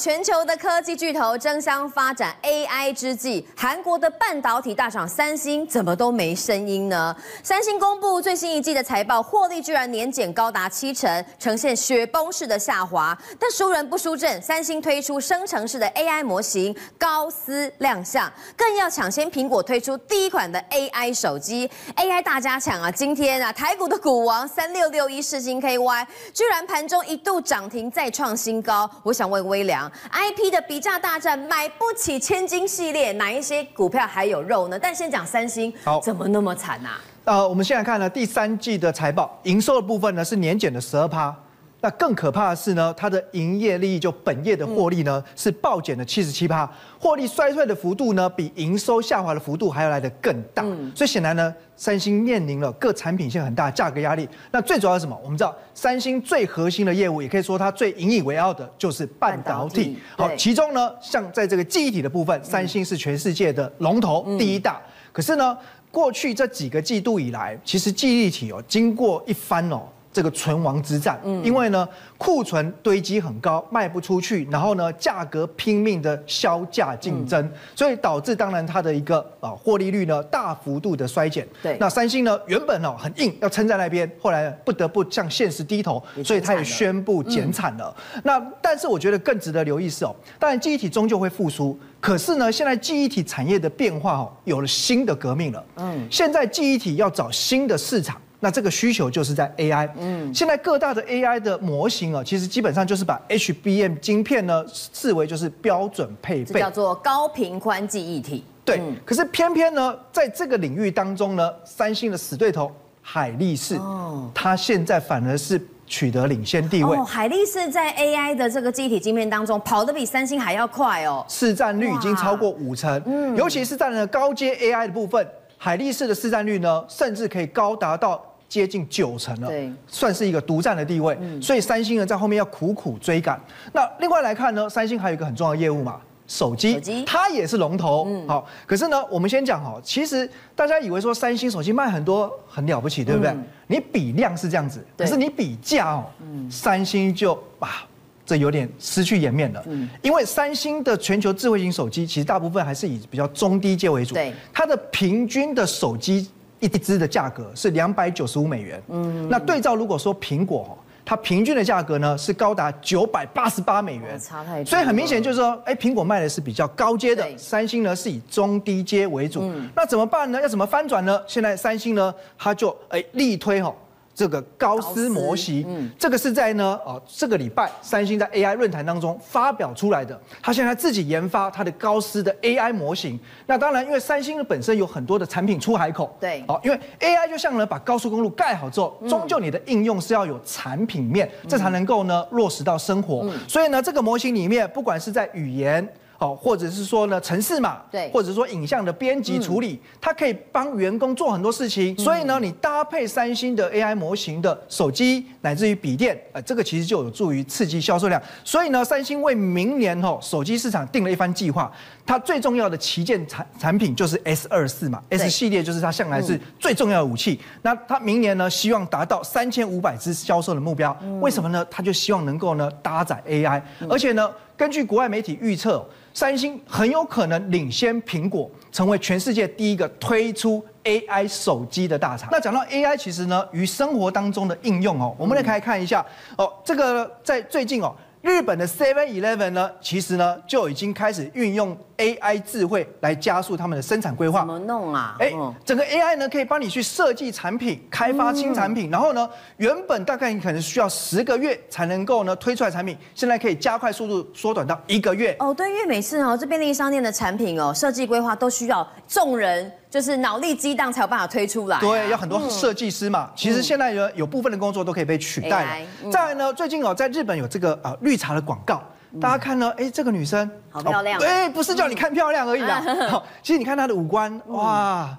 全球的科技巨头争相发展 AI 之际，韩国的半导体大厂三星怎么都没声音呢？三星公布最新一季的财报，获利居然年减高达七成，呈现雪崩式的下滑。但输人不输阵，三星推出生成式的 AI 模型高斯亮相，更要抢先苹果推出第一款的 AI 手机。AI 大家抢啊！今天啊，台股的股王三六六一世芯 KY 居然盘中一度涨停再创新高。我想问微良。IP 的比价大战，买不起千金系列，哪一些股票还有肉呢？但先讲三星，好，怎么那么惨啊？呃，我们现在看呢，第三季的财报，营收的部分呢是年减的十二趴。那更可怕的是呢，它的营业利益就本业的获利呢、嗯、是暴减了七十七趴，获利衰退的幅度呢比营收下滑的幅度还要来得更大。嗯、所以显然呢，三星面临了各产品线很大的价格压力。那最主要是什么？我们知道三星最核心的业务，也可以说它最引以为傲的就是半导体。好，其中呢，像在这个记忆体的部分，三星是全世界的龙头、嗯、第一大。可是呢，过去这几个季度以来，其实记忆体哦，经过一番哦。这个存亡之战，嗯，因为呢库存堆积很高，卖不出去，然后呢价格拼命的削价竞争，所以导致当然它的一个啊获利率呢大幅度的衰减。对，那三星呢原本哦很硬要撑在那边，后来不得不向现实低头，所以它也宣布减产了。那但是我觉得更值得留意是哦，当然记忆体终究会复苏，可是呢现在记忆体产业的变化哦有了新的革命了。嗯，现在记忆体要找新的市场。那这个需求就是在 AI，嗯，现在各大的 AI 的模型啊，其实基本上就是把 HBM 晶片呢视为就是标准配备，叫做高频宽记忆体。对，可是偏偏呢，在这个领域当中呢，三星的死对头海力士，哦，它现在反而是取得领先地位。哦，海力士在 AI 的这个记忆体晶片当中跑得比三星还要快哦，市占率已经超过五成，嗯，尤其是在了高阶 AI 的部分，海力士的市占率呢，甚至可以高达到。接近九成了，算是一个独占的地位，嗯、所以三星呢在后面要苦苦追赶。那另外来看呢，三星还有一个很重要的业务嘛，手机，它也是龙头，嗯，好。可是呢，我们先讲哈，其实大家以为说三星手机卖很多很了不起，对不对？嗯、你比量是这样子，可是你比价哦，嗯，三星就啊，这有点失去颜面了，嗯，因为三星的全球智慧型手机其实大部分还是以比较中低阶为主，对，它的平均的手机。一支的价格是两百九十五美元，嗯，那对照如果说苹果，它平均的价格呢是高达九百八十八美元，差太多，所以很明显就是说，哎，苹果卖的是比较高阶的，三星呢是以中低阶为主，那怎么办呢？要怎么翻转呢？现在三星呢，它就哎力推吼。这个高斯模型，嗯，这个是在呢，哦，这个礼拜三星在 AI 论坛当中发表出来的。他现在自己研发他的高斯的 AI 模型。那当然，因为三星的本身有很多的产品出海口，对，哦，因为 AI 就像呢，把高速公路盖好之后，终究你的应用是要有产品面，这才能够呢落实到生活。所以呢，这个模型里面，不管是在语言。好，或者是说呢，城市嘛，对，或者说影像的编辑处理，嗯、它可以帮员工做很多事情。嗯、所以呢，你搭配三星的 AI 模型的手机，乃至于笔电，呃，这个其实就有助于刺激销售量。所以呢，三星为明年吼手机市场定了一番计划。它最重要的旗舰产产品就是 S 二四嘛，S 系列就是它向来是最重要的武器。嗯、那它明年呢，希望达到三千五百支销售的目标。嗯、为什么呢？它就希望能够呢搭载 AI，嗯、而且呢，根据国外媒体预测。三星很有可能领先苹果，成为全世界第一个推出 AI 手机的大厂。那讲到 AI，其实呢，与生活当中的应用哦，我们来看看一下哦，这个在最近哦。日本的 Seven Eleven 呢，其实呢就已经开始运用 AI 智慧来加速他们的生产规划。怎么弄啊？哎，整个 AI 呢可以帮你去设计产品、开发新产品，然后呢，原本大概你可能需要十个月才能够呢推出来产品，现在可以加快速度，缩短到一个月。哦，对，因为每次哦这便利商店的产品哦设计规划都需要众人。就是脑力激荡才有办法推出来，啊，对，有很多设计师嘛。嗯、其实现在有有部分的工作都可以被取代了。嗯、再来呢，最近哦，在日本有这个呃绿茶的广告，嗯、大家看呢，哎，这个女生好漂亮，哎，不是叫你看漂亮而已啦。好，其实你看她的五官，哇，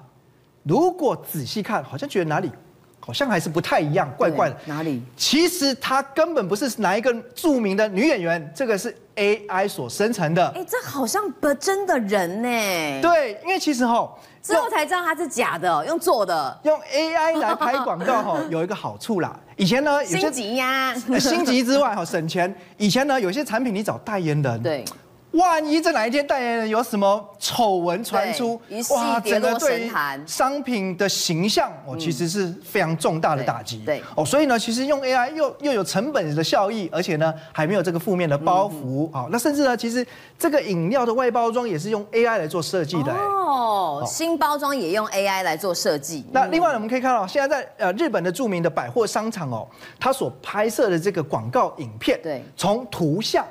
如果仔细看，好像觉得哪里好像还是不太一样，怪怪的。哪里？其实它根本不是哪一个著名的女演员，这个是 AI 所生成的。哎，这好像不真的人呢。对，因为其实哈，之后才知道它是假的，用做的。用 AI 来拍广告哈，有一个好处啦。以前呢，有些心急呀，心急之外哈，省钱。以前呢，有些产品你找代言人。对。万一这哪一天代言人有什么丑闻传出，哇，整个对商品的形象哦，其实是非常重大的打击。对哦，所以呢，其实用 AI 又又有成本的效益，而且呢，还没有这个负面的包袱啊。那甚至呢，其实这个饮料的外包装也是用 AI 来做设计的。哦，新包装也用 AI 来做设计。那另外我们可以看到，现在在呃日本的著名的百货商场哦，它所拍摄的这个广告影片，对，从图像。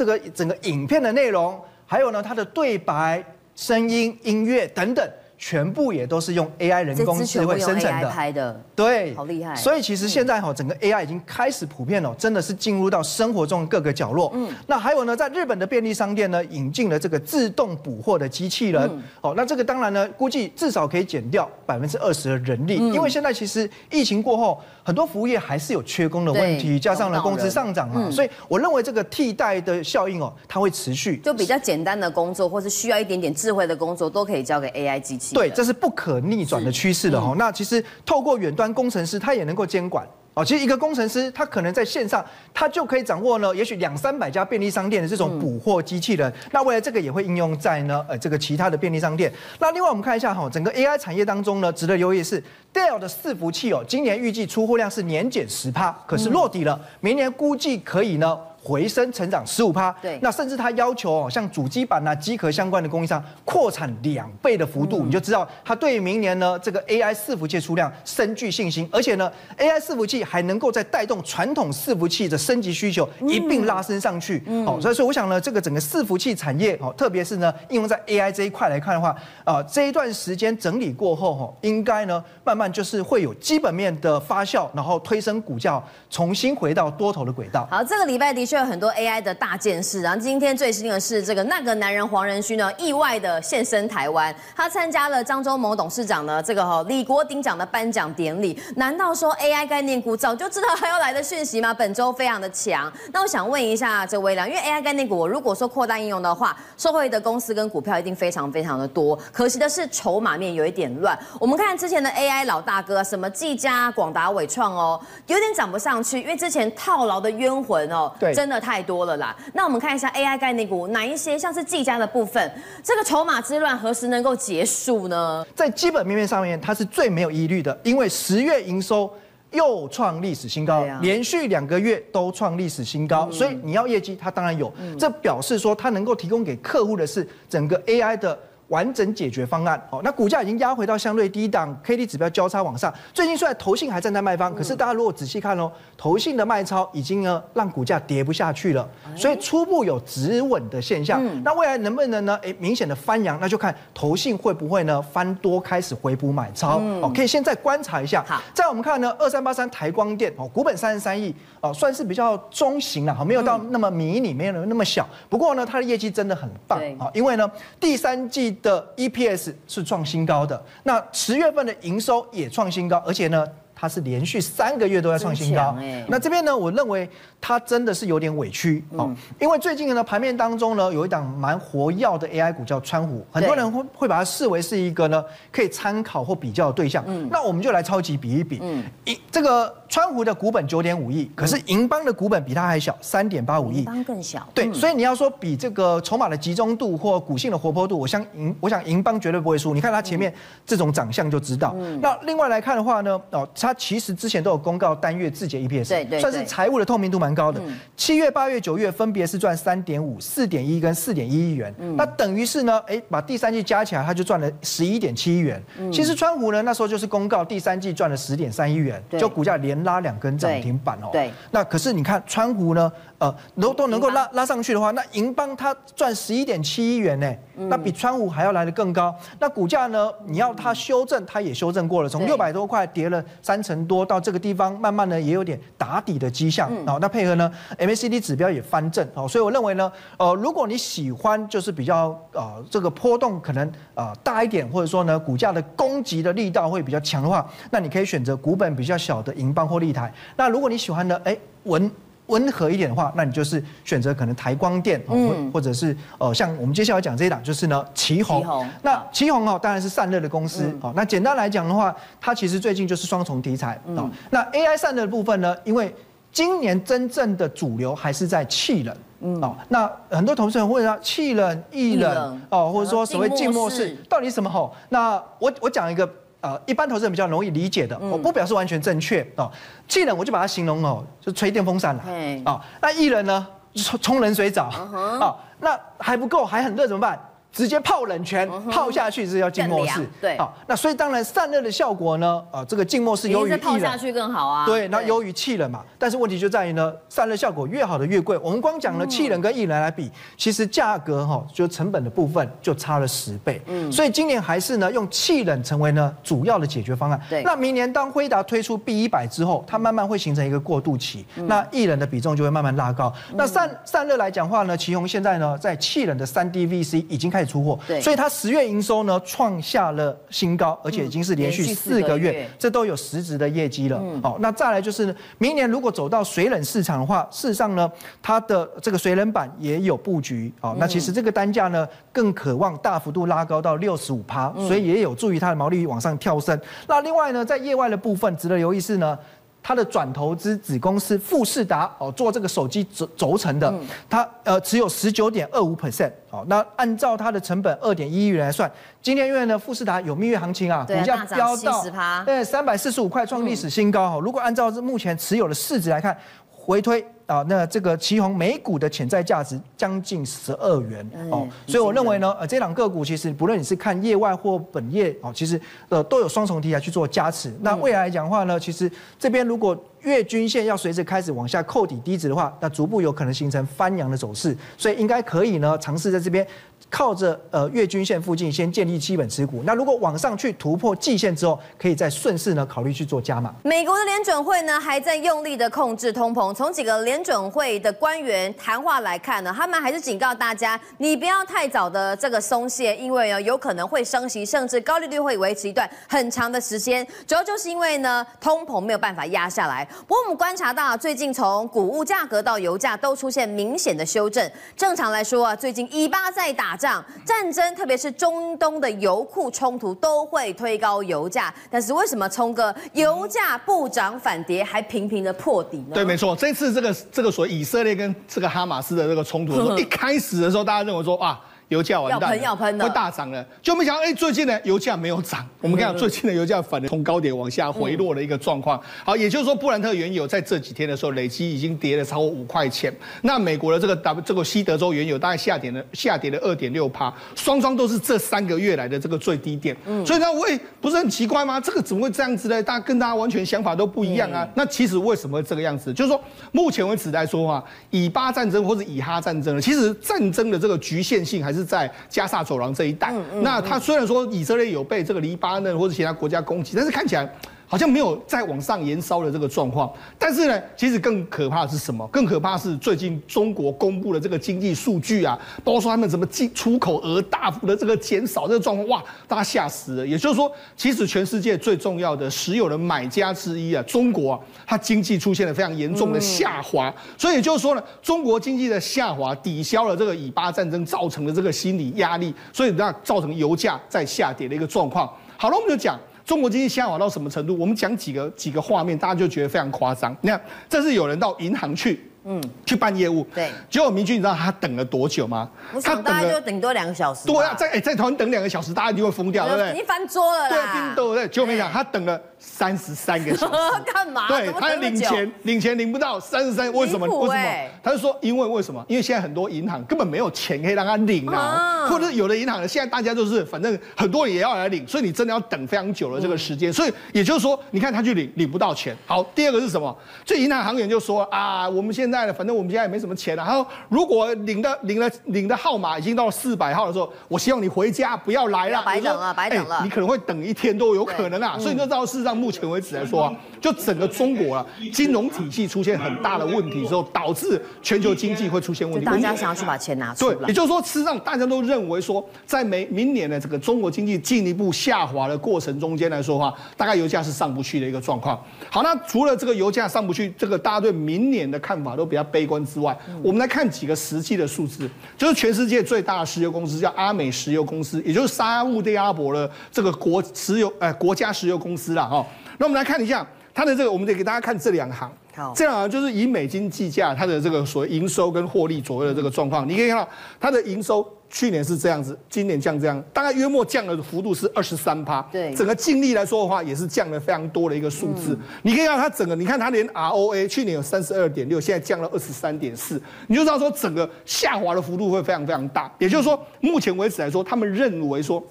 这个整个影片的内容，还有呢，它的对白、声音、音乐等等。全部也都是用 AI 人工智慧生成的，拍的，对，好厉害。所以其实现在哈，整个 AI 已经开始普遍了，真的是进入到生活中各个角落。嗯，那还有呢，在日本的便利商店呢，引进了这个自动补货的机器人。哦，那这个当然呢，估计至少可以减掉百分之二十的人力，因为现在其实疫情过后，很多服务业还是有缺工的问题，加上了工资上涨嘛，所以我认为这个替代的效应哦，它会持续。就比较简单的工作，或是需要一点点智慧的工作，都可以交给 AI 机器。对，这是不可逆转的趋势了哈。那其实透过远端工程师，他也能够监管。哦，其实一个工程师，他可能在线上，他就可以掌握呢，也许两三百家便利商店的这种补货机器人。那未来这个也会应用在呢，呃，这个其他的便利商店。那另外我们看一下哈，整个 AI 产业当中呢，值得留意是 Dell 的伺服器哦，今年预计出货量是年减十趴，可是落底了，明年估计可以呢。回升成长十五趴，对，那甚至他要求哦，像主机板呐、机壳相关的供应商扩产两倍的幅度，你就知道他对明年呢这个 AI 伺服器出量深具信心，而且呢 AI 伺服器还能够再带动传统伺服器的升级需求一并拉升上去，哦，所以说我想呢，这个整个伺服器产业哦，特别是呢应用在 AI 这一块来看的话，啊，这一段时间整理过后哈，应该呢慢慢就是会有基本面的发酵，然后推升股价重新回到多头的轨道。好，这个礼拜的。就有很多 AI 的大件事，然后今天最新的是这个那个男人黄仁勋呢，意外的现身台湾，他参加了张忠谋董事长呢这个哈李国鼎奖的颁奖典礼。难道说 AI 概念股早就知道他要来的讯息吗？本周非常的强。那我想问一下这微良，因为 AI 概念股我如果说扩大应用的话，受惠的公司跟股票一定非常非常的多。可惜的是筹码面有一点乱。我们看之前的 AI 老大哥，什么技嘉、广达、伟创哦，有点涨不上去，因为之前套牢的冤魂哦，对。真的太多了啦！那我们看一下 AI 概念股，哪一些像是技嘉的部分，这个筹码之乱何时能够结束呢？在基本面面上面，它是最没有疑虑的，因为十月营收又创历史新高，连续两个月都创历史新高，所以你要业绩，它当然有。这表示说，它能够提供给客户的是整个 AI 的。完整解决方案，哦，那股价已经压回到相对低档，K D 指标交叉往上。最近虽然投信还站在卖方，可是大家如果仔细看哦，投信的卖超已经呢让股价跌不下去了，所以初步有止稳的现象。那未来能不能呢？诶，明显的翻扬，那就看投信会不会呢翻多开始回补买超。哦，可以现在观察一下。好，再我们看呢，二三八三台光电哦，股本三十三亿哦，算是比较中型了，哈，没有到那么迷你，没有那么小。不过呢，它的业绩真的很棒啊，因为呢第三季。的 EPS 是创新高的，那十月份的营收也创新高，而且呢，它是连续三个月都在创新高。那这边呢，我认为它真的是有点委屈哦，因为最近呢，盘面当中呢，有一档蛮活跃的 AI 股叫川湖，很多人会会把它视为是一个呢可以参考或比较的对象。那我们就来超级比一比，一这个。川湖的股本九点五亿，可是银邦的股本比它还小，三点八五亿。银邦更小。对，所以你要说比这个筹码的集中度或股性的活泼度，我想银，我想银邦绝对不会输。你看它前面这种长相就知道。那另外来看的话呢，哦，它其实之前都有公告单月自结 EPS，对对，算是财务的透明度蛮高的。七月、八月、九月分别是赚三点五、四点一跟四点一亿元。那等于是呢，哎，把第三季加起来，它就赚了十一点七亿元。其实川湖呢，那时候就是公告第三季赚了十点三亿元，就股价连。拉两根涨停板哦，对，那可是你看川湖呢，呃，都都能够拉拉上去的话，那银邦它赚十一点七亿元呢，那比川湖还要来得更高。那股价呢，你要它修正，它也修正过了，从六百多块跌了三三成多到这个地方，慢慢呢也有点打底的迹象。好，那配合呢 MACD 指标也翻正。好，所以我认为呢，呃，如果你喜欢就是比较呃这个波动可能呃大一点，或者说呢股价的攻击的力道会比较强的话，那你可以选择股本比较小的银邦或立台。那如果你喜欢呢，哎稳。温和一点的话，那你就是选择可能台光电，嗯，或者是呃，像我们接下来讲这一档，就是呢，旗宏。那旗宏哦，当然是散热的公司。好、嗯，那简单来讲的话，它其实最近就是双重题材。哦、嗯，那 AI 散热的部分呢，因为今年真正的主流还是在气冷。嗯，哦，那很多同事会问啊，气冷、液冷，哦，或者说所谓静默式，到底什么好？那我我讲一个。呃，一般投资人比较容易理解的，我不表示完全正确哦。技能我就把它形容哦，就吹电风扇了。哦，那艺人呢，冲冲冷水澡。哦，那还不够，还很热怎么办？直接泡冷泉，泡下去是要静默式，对，好，那所以当然散热的效果呢，呃，这个静默式优于泡下去更好啊，对，那由于气冷嘛，但是问题就在于呢，散热效果越好的越贵，我们光讲了气冷跟液冷来比，其实价格哈，就成本的部分就差了十倍，嗯，所以今年还是呢用气冷成为呢主要的解决方案，对，那明年当辉达推出 B 一百之后，它慢慢会形成一个过渡期，那液冷的比重就会慢慢拉高，那散散热来讲话呢，奇宏现在呢在气冷的三 D VC 已经开始出货，所以。它十月营收呢创下了新高，而且已经是连续四个月，这都有实质的业绩了。好，那再来就是明年如果走到水冷市场的话，事实上呢，它的这个水冷板也有布局。好，那其实这个单价呢更渴望大幅度拉高到六十五趴，所以也有助于它的毛利率往上跳升。那另外呢，在业外的部分值得留意是呢。它的转投资子公司富士达哦，做这个手机轴轴承的，它呃持有十九点二五 percent 哦。那按照它的成本二点一亿元来算，今天因为呢富士达有蜜月行情啊，股价飙到对三百四十五块创历史新高哈。如果按照目前持有的市值来看，回推。啊，那这个旗宏每股的潜在价值将近十二元哦，所以我认为呢，呃，这两个股其实不论你是看业外或本业哦，其实呃都有双重题材去做加持。那未来来讲的话呢，其实这边如果月均线要随着开始往下扣底低值的话，那逐步有可能形成翻扬的走势，所以应该可以呢尝试在这边。靠着呃月均线附近先建立基本持股，那如果往上去突破季线之后，可以再顺势呢考虑去做加码。美国的联准会呢还在用力的控制通膨，从几个联准会的官员谈话来看呢，他们还是警告大家，你不要太早的这个松懈，因为呢有可能会升息，甚至高利率会维持一段很长的时间。主要就是因为呢通膨没有办法压下来。不过我们观察到最近从谷物价格到油价都出现明显的修正。正常来说啊，最近以巴在打仗。战争，特别是中东的油库冲突，都会推高油价。但是为什么聪哥油价不涨反跌，还频频的破底呢？对，没错，这次这个这个所谓以色列跟这个哈马斯的这个冲突的时候，一开始的时候，大家认为说啊。油价完蛋，要喷，会大涨了，就没想到，哎，最近呢，油价没有涨。我们看到最近的油价反而从高点往下回落的一个状况。好，也就是说，布兰特原油在这几天的时候，累积已经跌了超过五块钱。那美国的这个 W 这个西德州原油大概下跌了下跌了二点六趴，双双都是这三个月来的这个最低点。嗯，所以呢，我也不是很奇怪吗？这个怎么会这样子呢？大家跟大家完全想法都不一样啊。那其实为什么会这个样子？就是说，目前为止来说啊，以巴战争或者以哈战争呢，其实战争的这个局限性还是在加沙。走廊这一带，那他虽然说以色列有被这个黎巴嫩或者其他国家攻击，但是看起来。好像没有再往上延烧的这个状况，但是呢，其实更可怕的是什么？更可怕的是最近中国公布的这个经济数据啊，包括说他们怎么进出口额大幅的这个减少这个状况，哇，大家吓死了。也就是说，其实全世界最重要的石油的买家之一啊，中国啊，它经济出现了非常严重的下滑，所以也就是说呢，中国经济的下滑抵消了这个以巴战争造成的这个心理压力，所以那造成油价在下跌的一个状况。好了，我们就讲。中国经济下滑到什么程度？我们讲几个几个画面，大家就觉得非常夸张。你看，这是有人到银行去。嗯，去办业务，对，结果明君，你知道他等了多久吗？我想大概就等多两个小时。对啊，在哎、欸，在台湾等两个小时，大家一定会疯掉，对不对？已经翻桌了啦。对，对？结果没想他等了三十三个小时。干嘛？对，他领钱，领钱领不到三十三，为什么？为什么？他就说，因为为什么？因为现在很多银行根本没有钱可以让他领啊，或者有的银行呢，现在大家就是反正很多人也要来领，所以你真的要等非常久了这个时间。所以也就是说，你看他去领领不到钱。好，第二个是什么？这银行行员就说啊，我们现现在呢，反正我们现在也没什么钱了。然后如果领的领的领的号码已经到了四百号的时候，我希望你回家不要来了，白等了，白等了，你可能会等一天都有可能啊。所以你就知道，事实上目前为止来说啊，就整个中国啊，金融体系出现很大的问题之后，导致全球经济会出现问题。大家想要去把钱拿出来。对，也就是说，事实上大家都认为说，在明明年的这个中国经济进一步下滑的过程中间来说的话，大概油价是上不去的一个状况。好，那除了这个油价上不去，这个大家对明年的看法都比较悲观之外，我们来看几个实际的数字，就是全世界最大的石油公司叫阿美石油公司，也就是沙乌地阿拉伯的这个国石油哎国家石油公司啦。哈。那我们来看一下它的这个，我们得给大家看这两行。好，这两行就是以美金计价，它的这个所谓营收跟获利左右的这个状况。你可以看到它的营收去年是这样子，今年降这样，大概约莫降的幅度是二十三趴。对，整个净利来说的话，也是降了非常多的一个数字。你可以看到它整个，你看它连 ROA 去年有三十二点六，现在降了二十三点四，你就知道说整个下滑的幅度会非常非常大。也就是说，目前为止来说，他们认为说。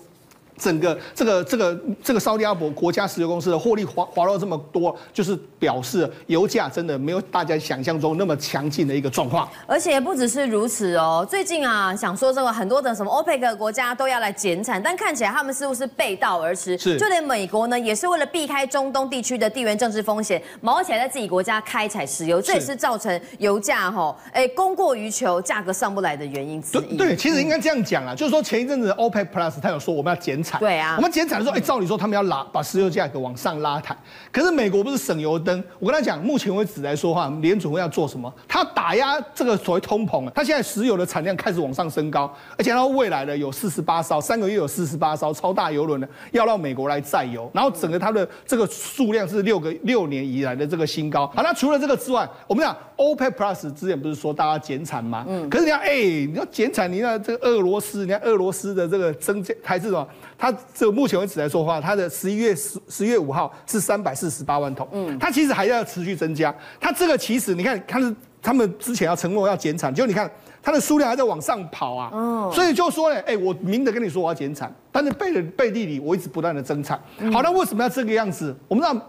整个这个这个这个沙特阿伯国家石油公司的获利滑滑落这么多，就是表示油价真的没有大家想象中那么强劲的一个状况。而且不只是如此哦，最近啊，想说这个很多的什么欧佩克国家都要来减产，但看起来他们似乎是背道而驰。是，就连美国呢，也是为了避开中东地区的地缘政治风险，毛起来在自己国家开采石油，这也是造成油价哈，哎，供过于求，价格上不来的原因之一。对，对，其实应该这样讲啊，就是说前一阵子 OPEC Plus 他有说我们要减产。对啊，我们减产的时候，哎，照理说他们要拉把石油价格往上拉抬，可是美国不是省油灯？我跟他讲，目前为止来说话，联储会要做什么？他打压这个所谓通膨啊，他现在石油的产量开始往上升高，而且他未来的有四十八艘，三个月有四十八艘超大油轮呢要到美国来载油，然后整个它的这个数量是六个六年以来的这个新高。好，那除了这个之外，我们讲 OPEC Plus 之前不是说大家减产吗？嗯，可是你看，哎，你要减产，你看这个俄罗斯，你看俄罗斯的这个增加还是什么？它这个目前为止来说的话，它的十一月十十月五号是三百四十八万桶，嗯，它其实还要持续增加。它这个其实你看，它是他们之前要承诺要减产，就你看它的数量还在往上跑啊，哦，所以就说呢，哎，我明的跟你说我要减产，但是背的背地里我一直不断的增产。好，那为什么要这个样子？我们知道，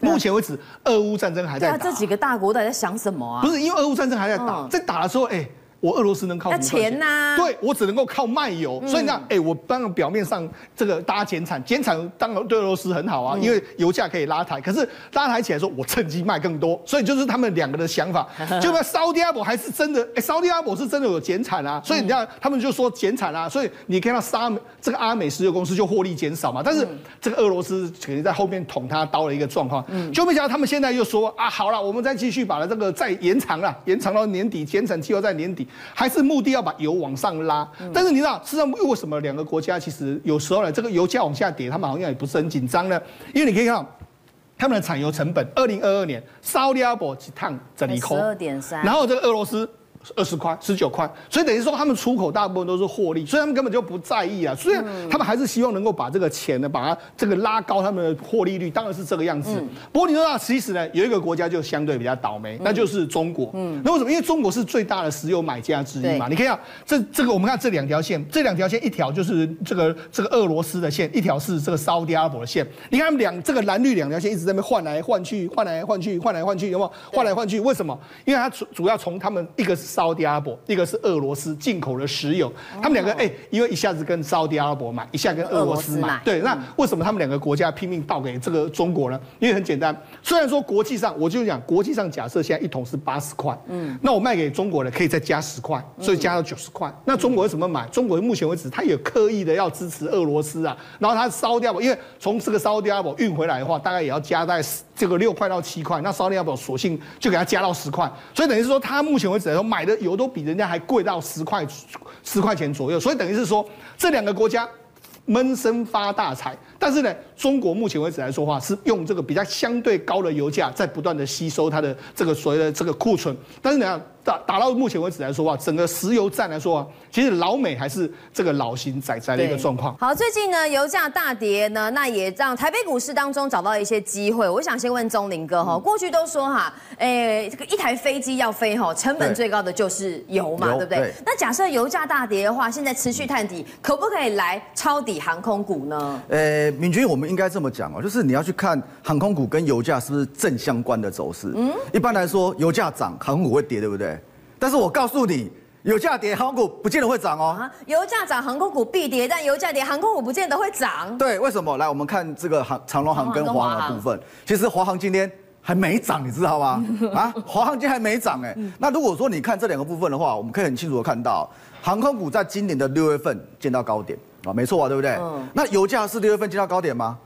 目前为止俄乌战争还在打，这几个大国都在想什么啊？不是因为俄乌战争还在打，在打的时候，哎。我俄罗斯能靠什么钱呐？对，我只能够靠卖油。所以呢，哎，我当然表面上这个大家减产，减产当然对俄罗斯很好啊，因为油价可以拉抬。可是拉抬起来说，我趁机卖更多。所以就是他们两个的想法。就那沙特阿拉伯还是真的，哎，沙特阿拉伯是真的有减产啊。所以你看，他们就说减产啊。所以你看到沙美这个阿美石油公司就获利减少嘛。但是这个俄罗斯肯定在后面捅他刀的一个状况。就没想到他们现在又说啊，好了，我们再继续把它这个再延长了，延长到年底，减产期又在年底，还是目的。要把油往上拉，但是你知道，事实上为什么两个国家其实有时候呢，这个油价往下跌，他们好像也不是很紧张呢？因为你可以看到，他们的产油成本，二零二二年，沙特阿拉伯一趟整一扣，十二点三，然后这个俄罗斯。二十块、十九块，所以等于说他们出口大部分都是获利，所以他们根本就不在意啊。虽然他们还是希望能够把这个钱呢，把它这个拉高他们的获利率，当然是这个样子。嗯、不过你说啊，其实呢，有一个国家就相对比较倒霉，那就是中国。嗯，那为什么？因为中国是最大的石油买家之一嘛。对你看啊，这这个我们看这两条线，这两条线一条就是这个这个俄罗斯的线，一条是这个沙特阿拉伯的线。你看他们两这个蓝绿两条线一直在那边换来换去，换来换去，换来换去，有没有？换来换去，为什么？因为它主主要从他们一个是沙特阿拉伯。一个是俄罗斯进口的石油，他们两个哎，因为一下子跟沙特阿拉伯买，一下跟俄罗斯买，对，那为什么他们两个国家拼命倒给这个中国呢？因为很简单，虽然说国际上，我就讲国际上假设现在一桶是八十块，嗯，那我卖给中国的可以再加十块，所以加到九十块。那中国为什么买？中国目前为止他也刻意的要支持俄罗斯啊，然后他烧掉，因为从这个沙特阿拉伯运回来的话，大概也要加在这个六块到七块，那沙特要不要索性就给他加到十块，所以等于是说他目前为止来说买的油都比人家。还贵到十块十块钱左右，所以等于是说这两个国家闷声发大财。但是呢，中国目前为止来说话是用这个比较相对高的油价在不断的吸收它的这个所谓的这个库存。但是呢，打打到目前为止来说话，整个石油站来说啊，其实老美还是这个老型仔仔的一个状况。好，最近呢油价大跌呢，那也让台北股市当中找到一些机会。我想先问钟林哥哈，嗯、过去都说哈，哎，这个一台飞机要飞哈，成本最高的就是油嘛，对，对不对？对，那假设油价大跌的话，现在持续探底，可不可以来抄底航空股呢？呃。敏君，我们们应该这么讲哦，就是你要去看航空股跟油价是不是正相关的走势。嗯，一般来说，油价涨，航空股会跌，对不对？但是我告诉你，油价跌，航空股不见得会涨哦。啊，油价涨，航空股必跌，但油价跌，航空股不见得会涨。对，为什么？来，我们看这个航长龙航跟华航的部分。其实华航今天还没涨，你知道吗？啊，华航今天还没涨哎。那如果说你看这两个部分的话，我们可以很清楚的看到，航空股在今年的六月份见到高点。啊，没错啊，对不对？嗯。那油价是六月份见到高点吗？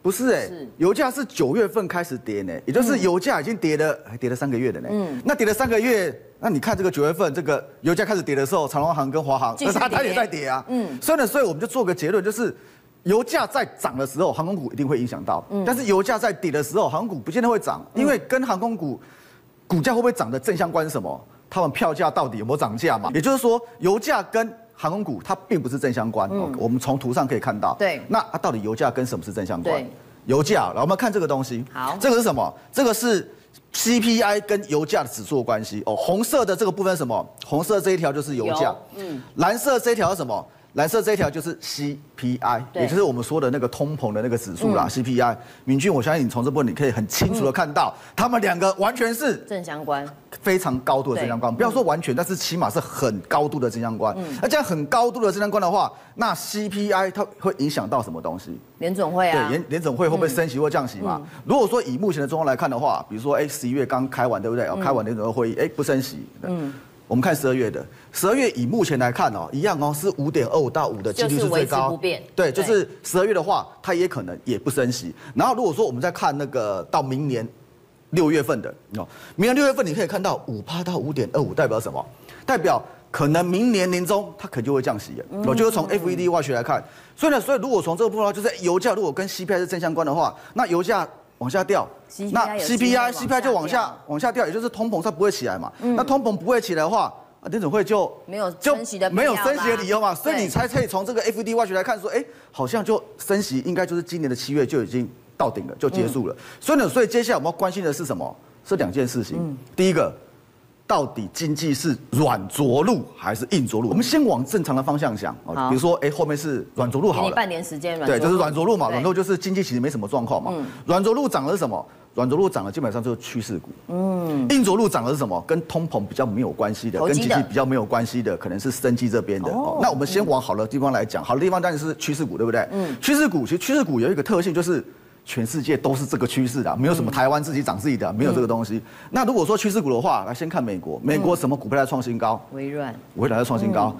不是哎，油价是九月份开始跌呢，也就是油价已经跌了，还跌了三个月的呢。嗯。那跌了三个月，那你看这个九月份这个油价开始跌的时候，长荣航跟华航，但是它它也在跌啊。嗯。所以呢，所以我们就做个结论，就是油价在涨的时候，航空股一定会影响到。嗯。但是油价在跌的时候，航空股不见得会涨，因为跟航空股股价会不会涨的正相关是什么？他们票价到底有没有涨价嘛？也就是说，油价跟航空股它并不是正相关，嗯、我们从图上可以看到。对，那它到底油价跟什么是正相关？对，油价。来，我们看这个东西。好，这个是什么？这个是 CPI 跟油价的指数的关系。哦，红色的这个部分是什么？红色这一条就是油价。嗯。蓝色这一条是什么？蓝色这一条就是 CPI，也就是我们说的那个通膨的那个指数啦。嗯、CPI，明俊，我相信你从这部分你可以很清楚的看到，他、嗯、们两个完全是正相关，非常高度的正相关。不要说完全，但是起码是很高度的正相关。嗯、那这样很高度的正相关的话，那 CPI 它会影响到什么东西？联总会啊，对，联联总会会不会升息或降息嘛？如果说以目前的状况来看的话，比如说哎，十一月刚开完，对不对？哦，开完联总会会议，哎，不升息。嗯。我们看十二月的，十二月以目前来看哦，一样哦，是五点二五到五的几率是最高，不变。对，就是十二月的话，它也可能也不升息。然后如果说我们再看那个到明年六月份的哦，明年六月份你可以看到五趴到五点二五，代表什么？代表可能明年年中它可能就会降息。我就是从 FED 外学来看，所以呢，所以如果从这个部分的话，就是油价如果跟 CPI 是正相关的话，那油价。往下掉，那 CPI CPI 就往下往下掉，也就是通膨它不会起来嘛。那通膨不会起来的话，联准会就没有升息的没有升息的理由嘛。所以你才可以从这个 FED Watch 来看说，哎，好像就升息应该就是今年的七月就已经到顶了，就结束了。所以呢，所以接下来我们要关心的是什么？是两件事情。第一个。到底经济是软着陆还是硬着陆？我们先往正常的方向想啊，比如说，哎，后面是软着陆好了，半年时间软对，就是软着陆嘛，软着陆就是经济其实没什么状况嘛。软着陆涨的是什么？软着陆涨的基本上就是趋势股。嗯，硬着陆涨的是什么？跟通膨比较没有关系的，跟经济比较没有关系的，可能是生机这边的。哦那我们先往好的地方来讲，好的地方当然是趋势股，对不对？嗯，趋势股其实趋势股有一个特性就是。全世界都是这个趋势的，没有什么台湾自己涨自己的，没有这个东西。那如果说趋势股的话，来先看美国，美国什么股票在创新高？微软，微软在创新高，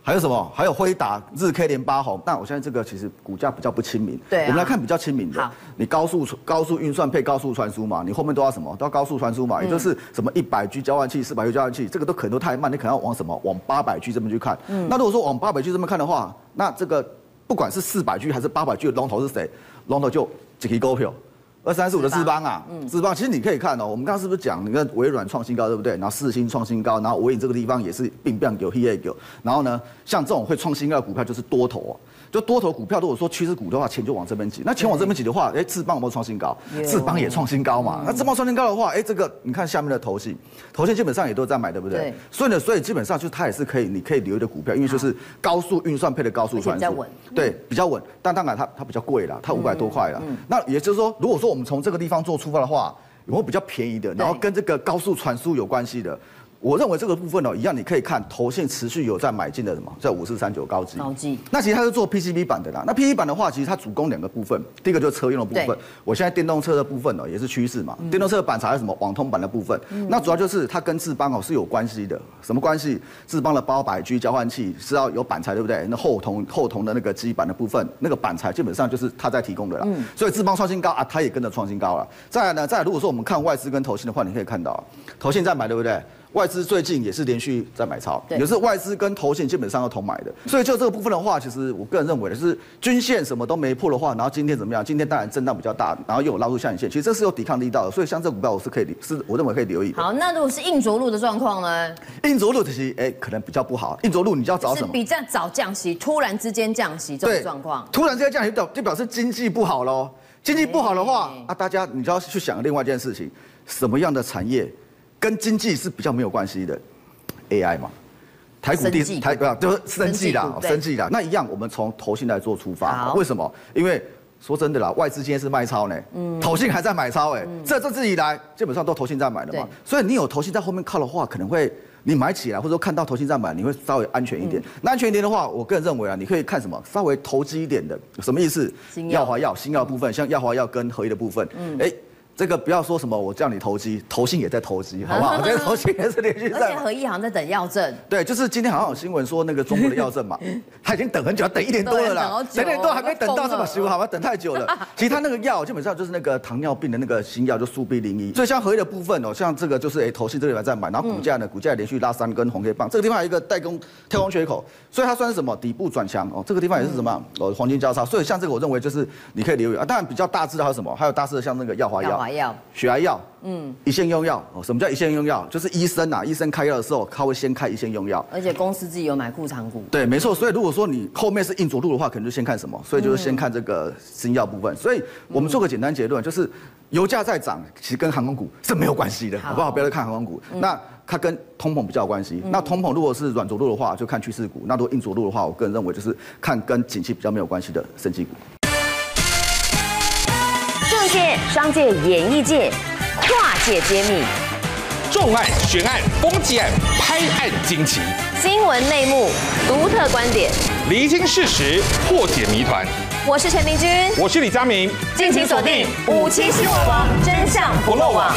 还有什么？还有辉达、日 K 连八红。那我现在这个其实股价比较不亲民。对，我们来看比较亲民的。你高速高速运算配高速传输嘛，你后面都要什么？都要高速传输嘛，也就是什么一百 G 交换器、四百 G 交换器，这个都可能都太慢，你可能要往什么？往八百 G 这边去看。那如果说往八百 G 这边看的话，那这个不管是四百 G 还是八百 G 的龙头是谁？龙头就几个股票。二三四五的智邦啊，智邦、嗯、其实你可以看哦，我们刚刚是不是讲，你看微软创新高对不对？然后四星创新高，然后微影这个地方也是并并有 He 有，然后呢，像这种会创新高的股票就是多头哦。就多头股票，如果说趋势股的话，钱就往这边挤。那钱往这边挤的话，哎，智邦有没有创新高？智邦也创新高嘛。那智邦创新高的话，哎，这个你看下面的头信，头信基本上也都在买，对不对？所以呢，所以基本上就是它也是可以，你可以留意的股票，因为就是高速运算配的高速传输，对，比较稳。但当然它它比较贵了，它五百多块了。那也就是说，如果说我们从这个地方做出发的话，有没有比较便宜的，然后跟这个高速传输有关系的？我认为这个部分哦，一样你可以看投信持续有在买进的什么，在五四三九高基。高基。那其实它是做 PCB 版的啦。那 PCB 板的话，其实它主攻两个部分，第一个就是车用的部分。我现在电动车的部分哦，也是趋势嘛。电动车的板材是什么？网通板的部分。那主要就是它跟智邦哦是有关系的。什么关系？智邦的八百 G 交换器是要有板材，对不对？那后铜后铜的那个基板的部分，那个板材基本上就是它在提供的啦。所以智邦创新高啊，它也跟着创新高了。再来呢，再来如果说我们看外资跟投信的话，你可以看到，投信在买，对不对？外资最近也是连续在买超，也是外资跟投信基本上都同买的，所以就这个部分的话，其实我个人认为的是均线什么都没破的话，然后今天怎么样？今天当然震荡比较大，然后又有拉出下影线，其实这是有抵抗力道的，所以像这股票我是可以，是我认为可以留意。好，那如果是硬着陆的状况呢？硬着陆其实哎，可能比较不好。硬着陆你就要找什么？比较早降息，突然之间降息这种状况。突然之间降息表就表示经济不好喽。经济不好的话啊，大家你就要去想另外一件事情，什么样的产业跟经济是比较没有关系的？AI 嘛，台股第台不要就是生技啦，生技啦，那一样我们从投信来做出发，为什么？因为说真的啦，外资今天是卖超呢，嗯，投信还在买超，哎，这这次以来基本上都投信在买的嘛，所以你有投信在后面靠的话，可能会你买起来，或者说看到投信在买，你会稍微安全一点。那安全一点的话，我个人认为啊，你可以看什么，稍微投机一点的，什么意思？药华药、新药部分，像药华药跟合一的部分，嗯，哎。这个不要说什么，我叫你投机，投信也在投机，好不好？我觉得投信也是连续在。而且合一好像在等药证。对，就是今天好像有新闻说那个中国的药证嘛，他已经等很久，等一年多了啦，等一年多还没等到这么辛苦，好吧？等太久了。其实他那个药基本上就是那个糖尿病的那个新药，就速必零一。所以像合一的部分哦，像这个就是哎，投信这里还在买，然后股价呢，股价连续拉三根红黑棒，这个地方有一个代工跳空缺口，所以它算是什么底部转强哦。这个地方也是什么哦，黄金交叉。所以像这个我认为就是你可以留意啊。当然比较大致的还有什么？还有大致的像那个药华药、药血癌药。嗯，一线用药哦。什么叫一线用药？就是医生啊，医生开药的时候，他会先开一线用药。而且公司自己有买库藏股。对，没错。所以如果说你后面是硬着陆的话，可能就先看什么？所以就是先看这个新药部分。所以我们做个简单结论，就是油价在涨，其实跟航空股是没有关系的，好不好？不要再看航空股。那它跟通膨比较有关系。那通膨如果是软着陆的话，就看趋势股；那如果硬着陆的话，我个人认为就是看跟景气比较没有关系的升级股。政界、商界、演艺界。跨界揭秘，重案、悬案、攻击案、拍案惊奇，新闻内幕、独特观点，厘清事实，破解谜团。我是陈明君，我是李佳明，敬请锁定五七新闻网，真相不漏网。